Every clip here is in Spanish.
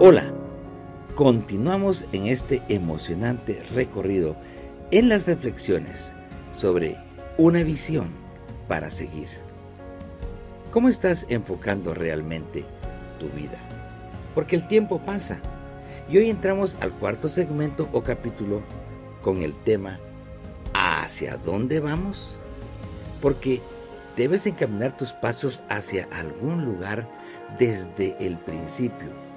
Hola, continuamos en este emocionante recorrido en las reflexiones sobre una visión para seguir. ¿Cómo estás enfocando realmente tu vida? Porque el tiempo pasa y hoy entramos al cuarto segmento o capítulo con el tema ¿Hacia dónde vamos? Porque debes encaminar tus pasos hacia algún lugar desde el principio.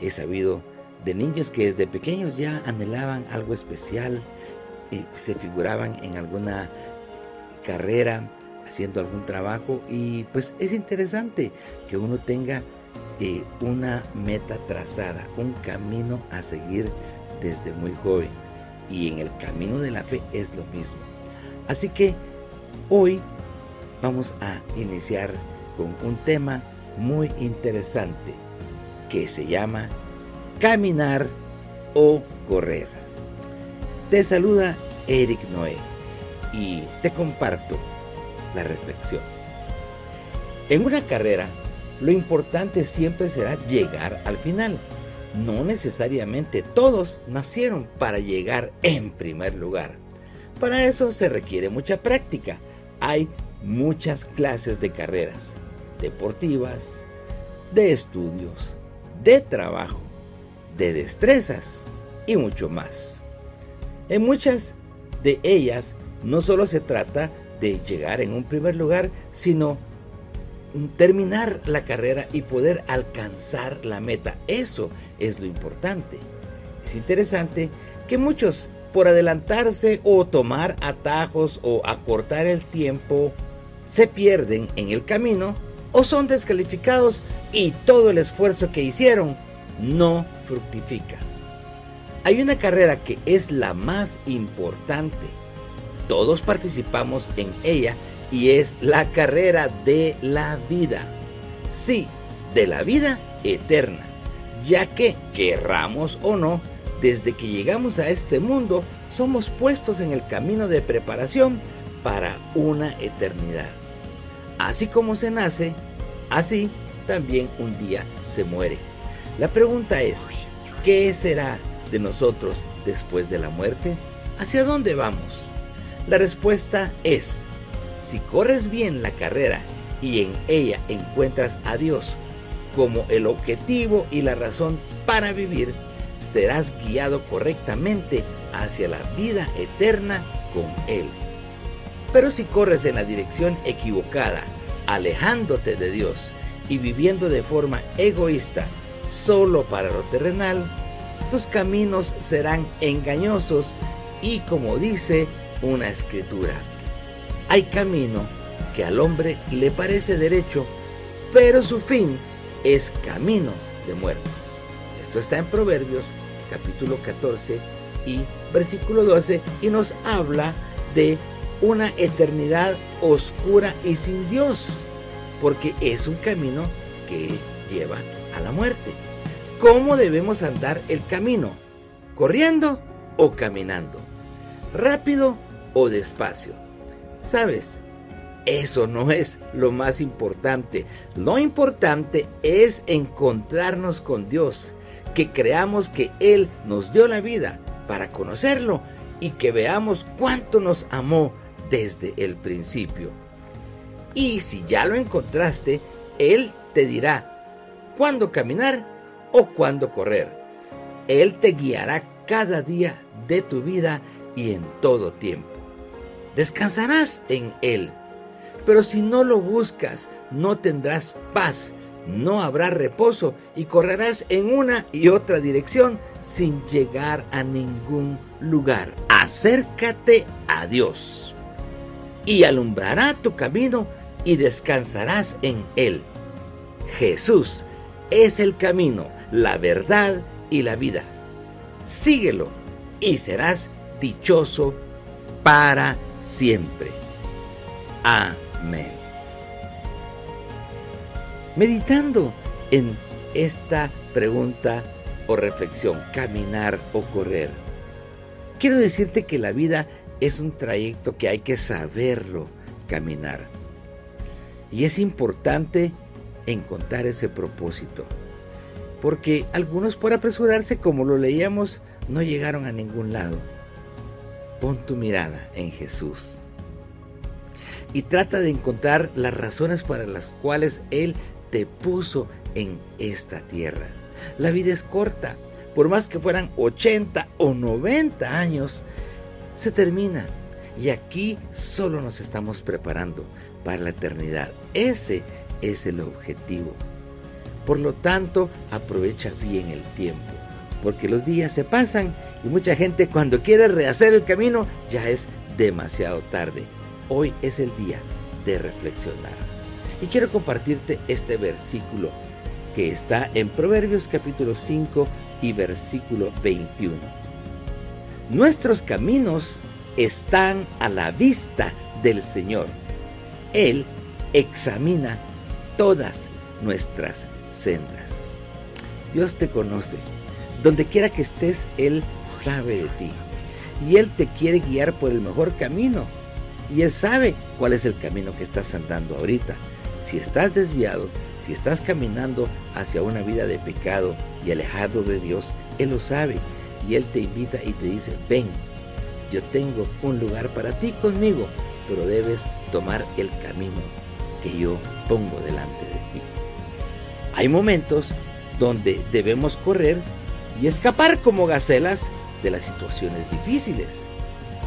He sabido de niños que desde pequeños ya anhelaban algo especial y se figuraban en alguna carrera, haciendo algún trabajo y pues es interesante que uno tenga eh, una meta trazada, un camino a seguir desde muy joven y en el camino de la fe es lo mismo. Así que hoy vamos a iniciar con un tema muy interesante que se llama caminar o correr. Te saluda Eric Noé y te comparto la reflexión. En una carrera, lo importante siempre será llegar al final. No necesariamente todos nacieron para llegar en primer lugar. Para eso se requiere mucha práctica. Hay muchas clases de carreras, deportivas, de estudios, de trabajo, de destrezas y mucho más. En muchas de ellas no solo se trata de llegar en un primer lugar, sino terminar la carrera y poder alcanzar la meta. Eso es lo importante. Es interesante que muchos, por adelantarse o tomar atajos o acortar el tiempo, se pierden en el camino o son descalificados y todo el esfuerzo que hicieron no fructifica. Hay una carrera que es la más importante. Todos participamos en ella y es la carrera de la vida. Sí, de la vida eterna, ya que, querramos o no, desde que llegamos a este mundo, somos puestos en el camino de preparación para una eternidad. Así como se nace, así también un día se muere. La pregunta es, ¿qué será de nosotros después de la muerte? ¿Hacia dónde vamos? La respuesta es, si corres bien la carrera y en ella encuentras a Dios como el objetivo y la razón para vivir, serás guiado correctamente hacia la vida eterna con Él. Pero si corres en la dirección equivocada, alejándote de Dios y viviendo de forma egoísta solo para lo terrenal, tus caminos serán engañosos y como dice una escritura, hay camino que al hombre le parece derecho, pero su fin es camino de muerte. Esto está en Proverbios capítulo 14 y versículo 12 y nos habla de una eternidad oscura y sin Dios, porque es un camino que lleva a la muerte. ¿Cómo debemos andar el camino? ¿Corriendo o caminando? ¿Rápido o despacio? ¿Sabes? Eso no es lo más importante. Lo importante es encontrarnos con Dios, que creamos que Él nos dio la vida para conocerlo y que veamos cuánto nos amó desde el principio. Y si ya lo encontraste, Él te dirá cuándo caminar o cuándo correr. Él te guiará cada día de tu vida y en todo tiempo descansarás en Él. Pero si no lo buscas, no tendrás paz, no habrá reposo y correrás en una y otra dirección sin llegar a ningún lugar. Acércate a Dios y alumbrará tu camino y descansarás en Él. Jesús es el camino, la verdad y la vida. Síguelo y serás dichoso para siempre. Amén. Meditando en esta pregunta o reflexión, caminar o correr, quiero decirte que la vida es un trayecto que hay que saberlo caminar. Y es importante encontrar ese propósito. porque algunos por apresurarse, como lo leíamos, no llegaron a ningún lado. Pon tu mirada en Jesús y trata de encontrar las razones para las cuales Él te puso en esta tierra. La vida es corta, por más que fueran 80 o 90 años, se termina. Y aquí solo nos estamos preparando para la eternidad. Ese es el objetivo. Por lo tanto, aprovecha bien el tiempo, porque los días se pasan y mucha gente cuando quiere rehacer el camino ya es demasiado tarde. Hoy es el día de reflexionar. Y quiero compartirte este versículo que está en Proverbios capítulo 5 y versículo 21. Nuestros caminos están a la vista del Señor. Él examina todas nuestras sendas. Dios te conoce. Donde quiera que estés, Él sabe de ti. Y Él te quiere guiar por el mejor camino. Y Él sabe cuál es el camino que estás andando ahorita. Si estás desviado, si estás caminando hacia una vida de pecado y alejado de Dios, Él lo sabe. Y Él te invita y te dice, ven, yo tengo un lugar para ti conmigo, pero debes tomar el camino que yo pongo delante de ti. Hay momentos donde debemos correr y escapar como gacelas de las situaciones difíciles.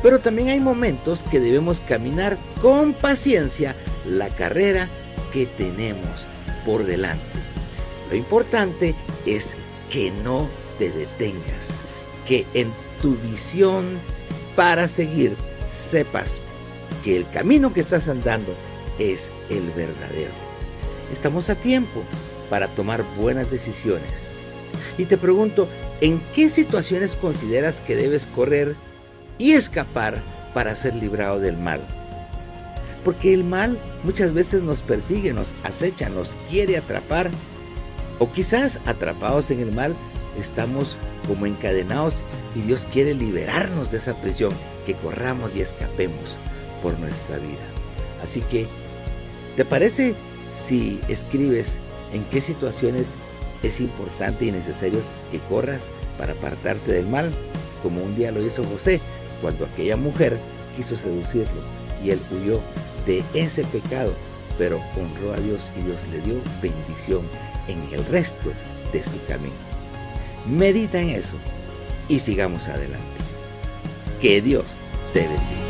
Pero también hay momentos que debemos caminar con paciencia la carrera que tenemos por delante. Lo importante es que no te detengas, que en tu visión para seguir sepas que el camino que estás andando es el verdadero. Estamos a tiempo para tomar buenas decisiones. Y te pregunto, ¿en qué situaciones consideras que debes correr y escapar para ser librado del mal? Porque el mal muchas veces nos persigue, nos acecha, nos quiere atrapar. O quizás atrapados en el mal estamos como encadenados y Dios quiere liberarnos de esa prisión, que corramos y escapemos por nuestra vida. Así que, ¿te parece si escribes en qué situaciones es importante y necesario que corras para apartarte del mal? Como un día lo hizo José, cuando aquella mujer quiso seducirlo y él huyó de ese pecado, pero honró a Dios y Dios le dio bendición en el resto de su camino. Medita en eso y sigamos adelante. Que Dios te bendiga.